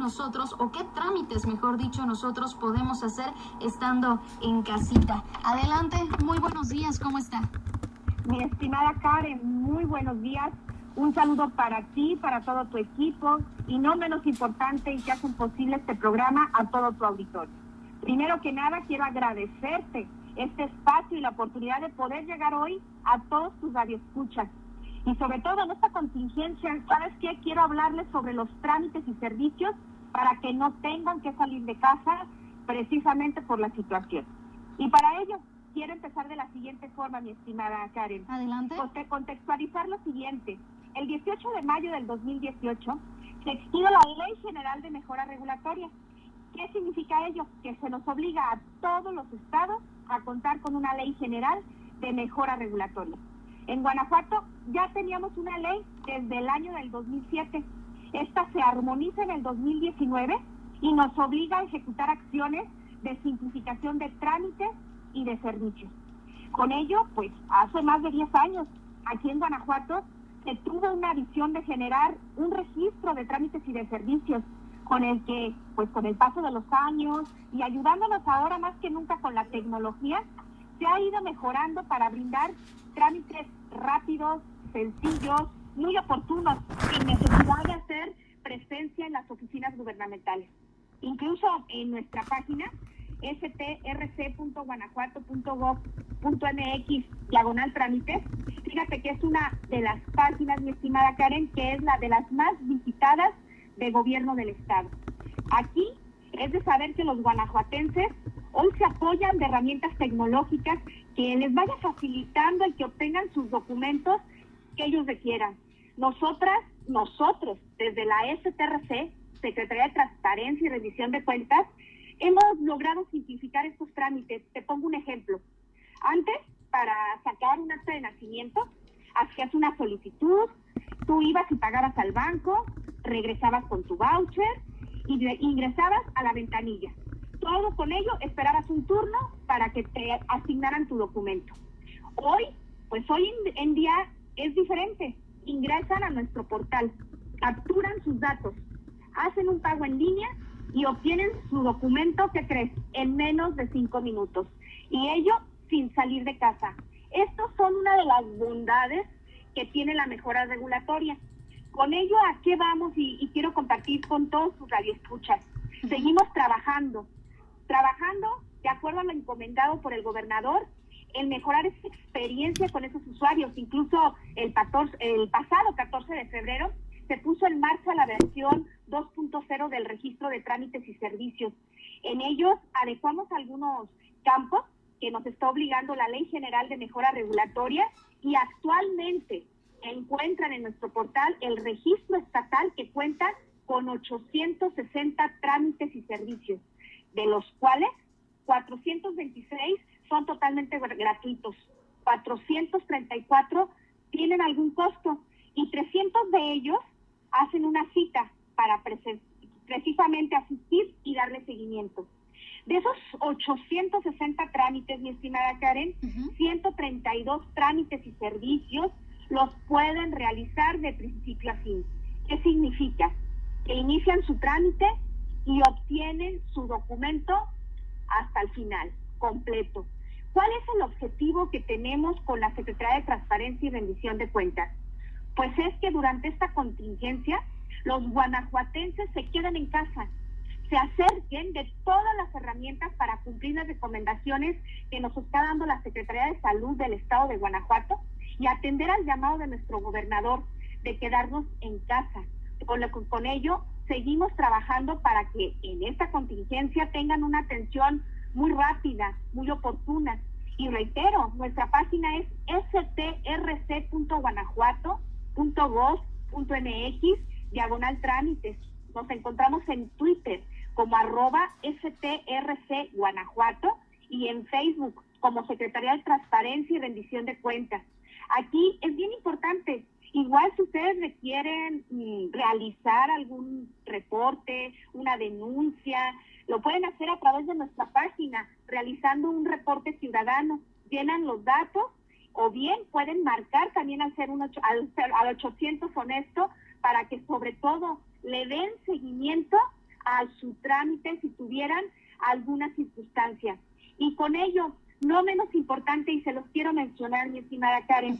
nosotros, o qué trámites, mejor dicho, nosotros podemos hacer estando en casita. Adelante, muy buenos días, ¿cómo está? Mi estimada Karen, muy buenos días. Un saludo para ti, para todo tu equipo y no menos importante y que hacen posible este programa a todo tu auditorio. Primero que nada, quiero agradecerte este espacio y la oportunidad de poder llegar hoy a todos tus radioescuchas. Y sobre todo en esta contingencia, ¿sabes qué? Quiero hablarles sobre los trámites y servicios para que no tengan que salir de casa precisamente por la situación. Y para ello, quiero empezar de la siguiente forma, mi estimada Karen. Adelante. Contextualizar lo siguiente. El 18 de mayo del 2018 se expidió la Ley General de Mejora Regulatoria. ¿Qué significa ello? Que se nos obliga a todos los estados a contar con una ley general de mejora regulatoria. En Guanajuato ya teníamos una ley desde el año del 2007. Esta se armoniza en el 2019 y nos obliga a ejecutar acciones de simplificación de trámites y de servicios. Con ello, pues hace más de 10 años, aquí en Guanajuato, se tuvo una visión de generar un registro de trámites y de servicios con el que, pues con el paso de los años y ayudándonos ahora más que nunca con la tecnología, se ha ido mejorando para brindar trámites rápidos, sencillos, muy oportunos, sin necesidad de hacer presencia en las oficinas gubernamentales. Incluso en nuestra página strc.guanajuato.gov.mx diagonal trámites. Fíjate que es una de las páginas, mi estimada Karen, que es la de las más visitadas de gobierno del Estado. Aquí es de saber que los guanajuatenses hoy se apoyan de herramientas tecnológicas que les vaya facilitando el que obtengan sus documentos que ellos requieran. Nosotras, nosotros, desde la STRC, Secretaría de Transparencia y Revisión de Cuentas, hemos logrado simplificar estos trámites. Te pongo un ejemplo. Antes, para sacar un acta de nacimiento, hacías una solicitud, tú ibas y pagabas al banco, regresabas con tu voucher y ingresabas a la ventanilla. Todo con ello esperabas un turno para que te asignaran tu documento. Hoy, pues hoy en día es diferente. Ingresan a nuestro portal, capturan sus datos, hacen un pago en línea y obtienen su documento, que crees? En menos de cinco minutos. Y ello sin salir de casa. Estos son una de las bondades que tiene la mejora regulatoria. Con ello, ¿a qué vamos? Y, quiero compartir con todos sus radioescuchas. Seguimos trabajando, trabajando de acuerdo a lo encomendado por el gobernador en mejorar esa experiencia con esos usuarios. Incluso el, el pasado 14 de febrero se puso en marcha la versión 2.0 del registro de trámites y servicios. En ellos adecuamos algunos campos que nos está obligando la Ley General de Mejora Regulatoria y actualmente encuentran en nuestro portal el registro estatal que cuenta con 860 trámites y servicios, de los cuales 426 son totalmente gratuitos, 434 tienen algún costo y 300 de ellos hacen una cita para precisamente asistir y darle seguimiento. De esos 860 trámites, mi estimada Karen, 132 trámites y servicios los pueden realizar de principio a fin. ¿Qué significa? Que inician su trámite y obtienen su documento hasta el final, completo. ¿Cuál es el objetivo que tenemos con la Secretaría de Transparencia y Rendición de Cuentas? Pues es que durante esta contingencia los guanajuatenses se queden en casa, se acerquen de todas las herramientas para cumplir las recomendaciones que nos está dando la Secretaría de Salud del Estado de Guanajuato y atender al llamado de nuestro gobernador de quedarnos en casa. Con, con ello, seguimos trabajando para que en esta contingencia tengan una atención muy rápida, muy oportuna. Y reitero, nuestra página es strc.guanajuato.gov.mx diagonal trámites. Nos encontramos en Twitter como arroba STRC Guanajuato y en Facebook como Secretaría de Transparencia y Rendición de Cuentas. Aquí es bien importante, igual si ustedes requieren mm, realizar algún reporte, una denuncia, lo pueden hacer a través de nuestra página, realizando un reporte ciudadano. Llenan los datos o bien pueden marcar también al ser un al, al 800 honesto para que sobre todo le den seguimiento a su trámite si tuvieran alguna circunstancia. Y con ello, no menos importante, y se los quiero mencionar, mi estimada Karen,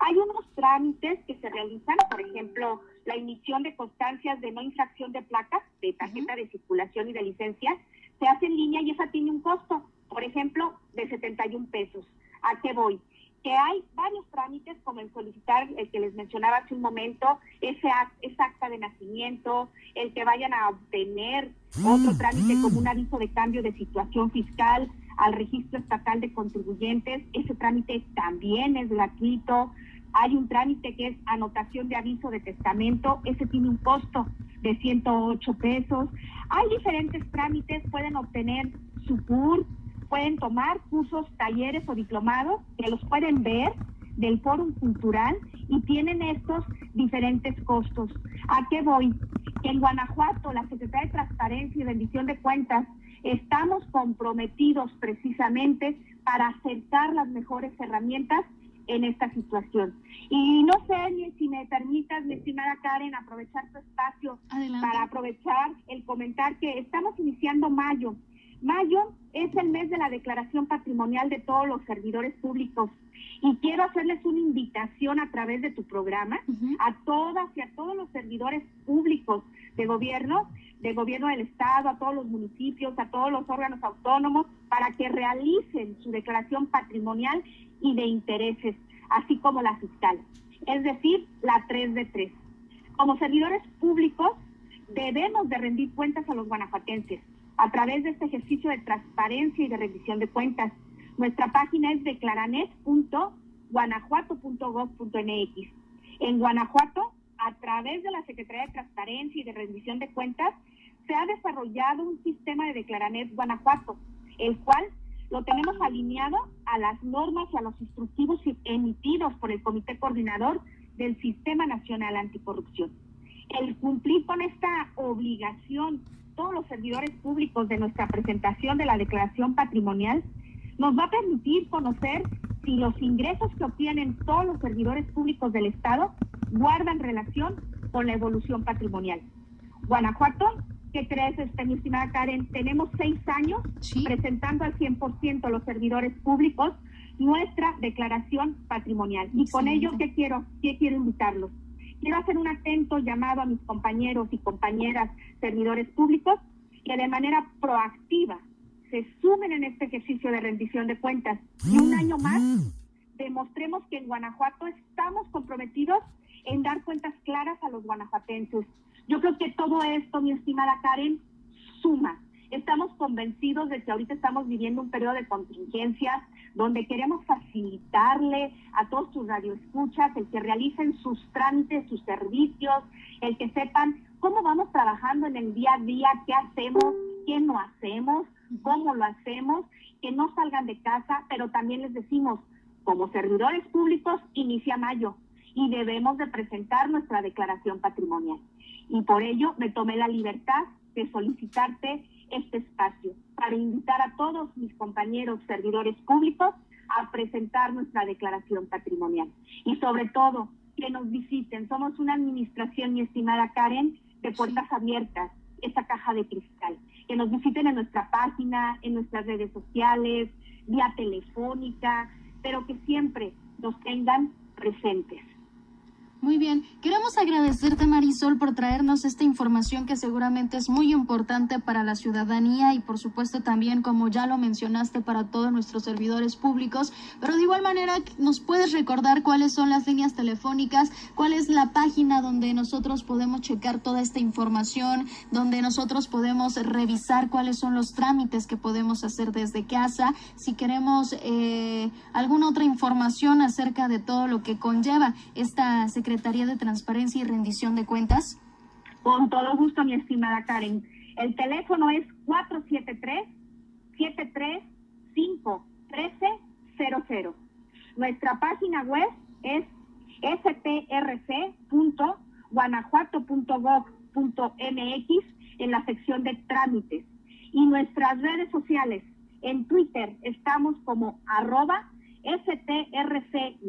hay unos trámites que se realizan, por ejemplo, la emisión de constancias de no infracción de placas, de tarjeta de circulación y de licencia, se hace en línea y esa tiene un costo, por ejemplo, de 71 pesos. ¿A qué voy? Que hay varios trámites, como el solicitar, el que les mencionaba hace un momento, ese, ese acta de nacimiento, el que vayan a obtener otro trámite como un aviso de cambio de situación fiscal al registro estatal de contribuyentes, ese trámite también es gratuito. Hay un trámite que es anotación de aviso de testamento, ese tiene un costo de 108 pesos. Hay diferentes trámites, pueden obtener su CUR, pueden tomar cursos, talleres o diplomados que los pueden ver del Fórum Cultural y tienen estos diferentes costos. ¿A qué voy? en Guanajuato, la Secretaría de Transparencia y Rendición de Cuentas, estamos comprometidos precisamente para acercar las mejores herramientas en esta situación. Y no sé si me permitas, mi estimada Karen, aprovechar tu espacio para aprovechar el comentar que estamos iniciando mayo. Mayo es el mes de la declaración patrimonial de todos los servidores públicos y quiero hacerles una invitación a través de tu programa a todas y a todos los servidores públicos de gobierno, de gobierno del Estado, a todos los municipios, a todos los órganos autónomos, para que realicen su declaración patrimonial y de intereses, así como la fiscal, es decir, la 3 de 3. Como servidores públicos, debemos de rendir cuentas a los guanajuatenses a través de este ejercicio de transparencia y de rendición de cuentas. Nuestra página es declaranet.guanajuato.gov.mx. En Guanajuato, a través de la Secretaría de Transparencia y de Rendición de Cuentas, se ha desarrollado un sistema de Declaranet Guanajuato, el cual lo tenemos alineado a las normas y a los instructivos emitidos por el Comité Coordinador del Sistema Nacional Anticorrupción. El cumplir con esta obligación, todos los servidores públicos de nuestra presentación de la declaración patrimonial, nos va a permitir conocer si los ingresos que obtienen todos los servidores públicos del Estado guardan relación con la evolución patrimonial. Guanajuato ¿Qué crees, este, mi estimada Karen? Tenemos seis años presentando al 100% los servidores públicos nuestra declaración patrimonial. Y con ello, ¿qué quiero? ¿Qué quiero invitarlos? Quiero hacer un atento llamado a mis compañeros y compañeras servidores públicos que de manera proactiva se sumen en este ejercicio de rendición de cuentas. Y un año más demostremos que en Guanajuato estamos comprometidos en dar cuentas claras a los guanajuatenses yo creo que todo esto, mi estimada Karen, suma. Estamos convencidos de que ahorita estamos viviendo un periodo de contingencia donde queremos facilitarle a todos tus radioescuchas el que realicen sus trámites, sus servicios, el que sepan cómo vamos trabajando en el día a día, qué hacemos, qué no hacemos, cómo lo hacemos, que no salgan de casa, pero también les decimos, como servidores públicos, inicia mayo y debemos de presentar nuestra declaración patrimonial y por ello me tomé la libertad de solicitarte este espacio para invitar a todos mis compañeros servidores públicos a presentar nuestra declaración patrimonial y sobre todo que nos visiten. Somos una administración, mi estimada Karen, de puertas abiertas, esa caja de cristal. Que nos visiten en nuestra página, en nuestras redes sociales, vía telefónica, pero que siempre nos tengan presentes. Muy bien, queremos agradecerte Marisol por traernos esta información que seguramente es muy importante para la ciudadanía y por supuesto también, como ya lo mencionaste, para todos nuestros servidores públicos. Pero de igual manera, ¿nos puedes recordar cuáles son las líneas telefónicas? ¿Cuál es la página donde nosotros podemos checar toda esta información? Donde nosotros podemos revisar cuáles son los trámites que podemos hacer desde casa? Si queremos eh, alguna otra información acerca de todo lo que conlleva esta Secretaría Secretaría de Transparencia y Rendición de Cuentas? Con todo gusto, mi estimada Karen. El teléfono es 473-735-1300. Nuestra página web es strc.guanajuato.gov.mx en la sección de trámites. Y nuestras redes sociales, en Twitter estamos como arroba strc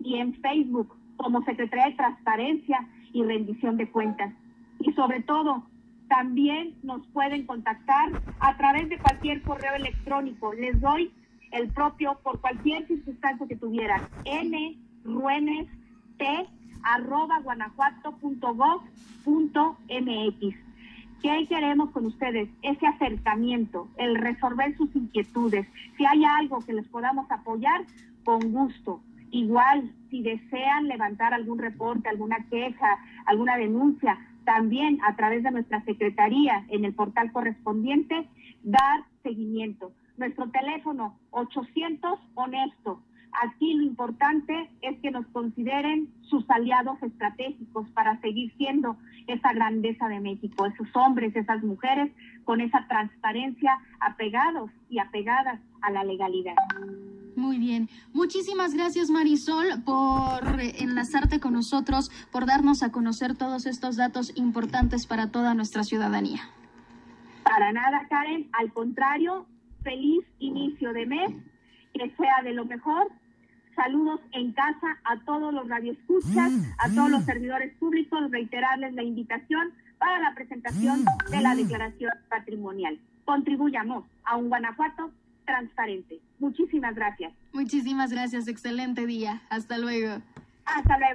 y en Facebook como Secretaría de Transparencia y Rendición de Cuentas. Y sobre todo, también nos pueden contactar a través de cualquier correo electrónico. Les doy el propio por cualquier circunstancia que tuvieran. N t arroba guanajuato.gov.mx. ¿Qué queremos con ustedes? Ese acercamiento, el resolver sus inquietudes. Si hay algo que les podamos apoyar, con gusto. Igual, si desean levantar algún reporte, alguna queja, alguna denuncia, también a través de nuestra secretaría en el portal correspondiente, dar seguimiento. Nuestro teléfono 800 honesto. Aquí lo importante es que nos consideren sus aliados estratégicos para seguir siendo esa grandeza de México, esos hombres, esas mujeres con esa transparencia apegados y apegadas a la legalidad. Muy bien. Muchísimas gracias Marisol por enlazarte con nosotros, por darnos a conocer todos estos datos importantes para toda nuestra ciudadanía. Para nada, Karen. Al contrario, feliz inicio de mes, que sea de lo mejor. Saludos en casa a todos los radioescuchas, a todos los servidores públicos, reiterarles la invitación para la presentación de la declaración patrimonial. Contribuyamos a un Guanajuato transparente. Muchísimas gracias. Muchísimas gracias, excelente día. Hasta luego. Hasta luego.